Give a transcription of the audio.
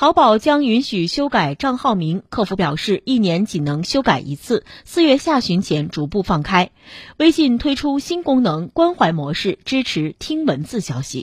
淘宝将允许修改账号名客服表示一年仅能修改一次四月下旬前逐步放开。微信推出新功能关怀模式支持听文字消息。